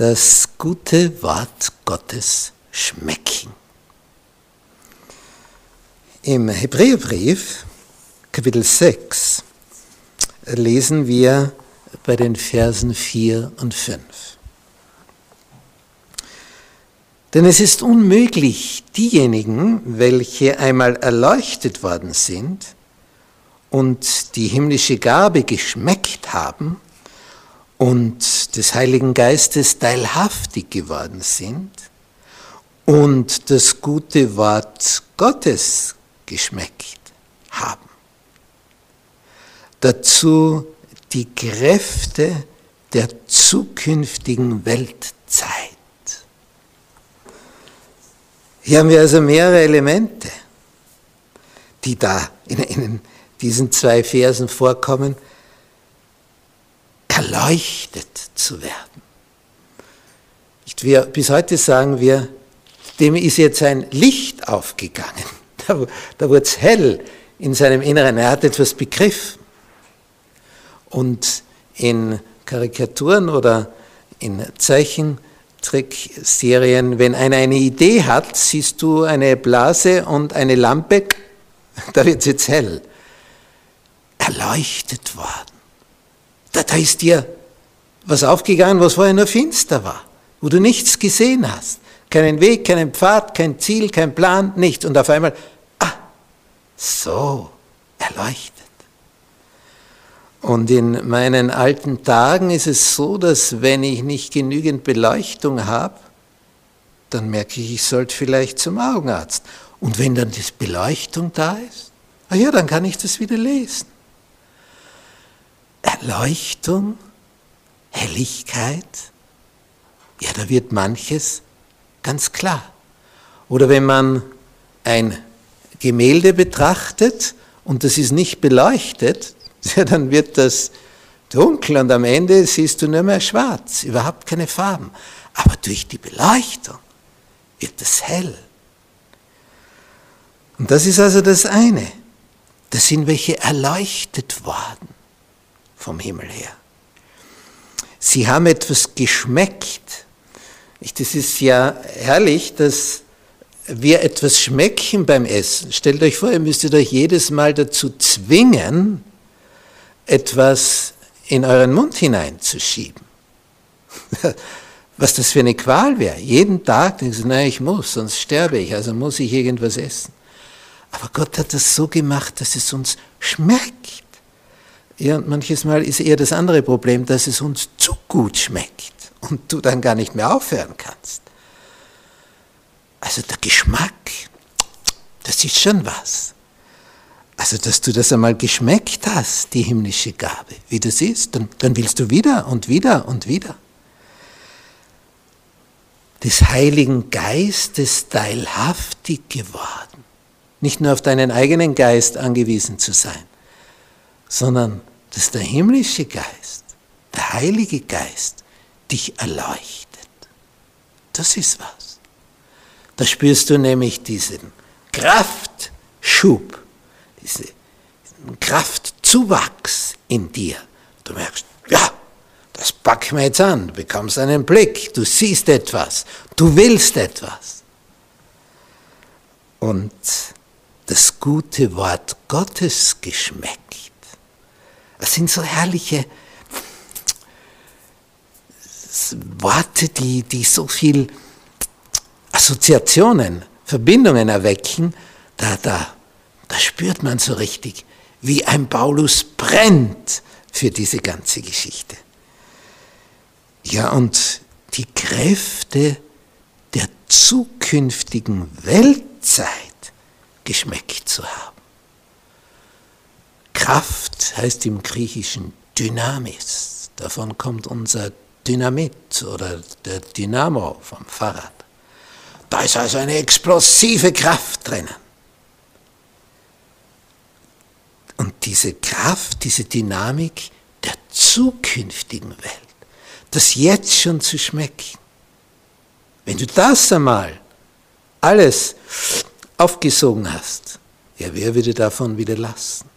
das gute Wort Gottes schmecken. Im Hebräerbrief, Kapitel 6, lesen wir bei den Versen 4 und 5. Denn es ist unmöglich, diejenigen, welche einmal erleuchtet worden sind und die himmlische Gabe geschmeckt haben, und des Heiligen Geistes teilhaftig geworden sind und das gute Wort Gottes geschmeckt haben. Dazu die Kräfte der zukünftigen Weltzeit. Hier haben wir also mehrere Elemente, die da in, in diesen zwei Versen vorkommen, erleuchtet zu werden. Wir, bis heute sagen wir, dem ist jetzt ein Licht aufgegangen. Da, da wurde es hell in seinem Inneren. Er hat etwas begriffen. Und in Karikaturen oder in Zeichentrickserien, wenn einer eine Idee hat, siehst du eine Blase und eine Lampe, da wird es jetzt hell. Erleuchtet worden. Da, da ist dir was aufgegangen, was vorher nur finster war, wo du nichts gesehen hast. Keinen Weg, keinen Pfad, kein Ziel, kein Plan, nichts. Und auf einmal, ah, so, erleuchtet. Und in meinen alten Tagen ist es so, dass wenn ich nicht genügend Beleuchtung habe, dann merke ich, ich sollte vielleicht zum Augenarzt. Und wenn dann die Beleuchtung da ist, ah ja, dann kann ich das wieder lesen. Erleuchtung, Helligkeit, ja, da wird manches ganz klar. Oder wenn man ein Gemälde betrachtet und das ist nicht beleuchtet, ja, dann wird das dunkel und am Ende siehst du nur mehr schwarz, überhaupt keine Farben. Aber durch die Beleuchtung wird es hell. Und das ist also das eine. Da sind welche erleuchtet worden vom Himmel her. Sie haben etwas geschmeckt. Das ist ja herrlich, dass wir etwas schmecken beim Essen. Stellt euch vor, ihr müsstet euch jedes Mal dazu zwingen, etwas in euren Mund hineinzuschieben. Was das für eine Qual wäre. Jeden Tag denkst du, nein, ich muss, sonst sterbe ich, also muss ich irgendwas essen. Aber Gott hat das so gemacht, dass es uns schmeckt. Ja, und manches Mal ist eher das andere Problem, dass es uns zu gut schmeckt und du dann gar nicht mehr aufhören kannst. Also der Geschmack, das ist schon was. Also, dass du das einmal geschmeckt hast, die himmlische Gabe, wie das ist, dann, dann willst du wieder und wieder und wieder. Des Heiligen Geistes teilhaftig geworden. Nicht nur auf deinen eigenen Geist angewiesen zu sein, sondern dass der himmlische Geist, der Heilige Geist, dich erleuchtet. Das ist was. Da spürst du nämlich diesen Kraftschub, diesen Kraftzuwachs in dir. Du merkst, ja, das packen wir jetzt an. Du bekommst einen Blick, du siehst etwas, du willst etwas. Und das gute Wort Gottes geschmeckt. Das sind so herrliche Worte, die, die so viel Assoziationen, Verbindungen erwecken, da, da, da spürt man so richtig, wie ein Paulus brennt für diese ganze Geschichte. Ja, und die Kräfte der zukünftigen Weltzeit geschmeckt zu haben. Kraft heißt im Griechischen Dynamis. Davon kommt unser Dynamit oder der Dynamo vom Fahrrad. Da ist also eine explosive Kraft drinnen. Und diese Kraft, diese Dynamik der zukünftigen Welt, das jetzt schon zu schmecken. Wenn du das einmal alles aufgesogen hast, ja, wer würde davon wieder lassen?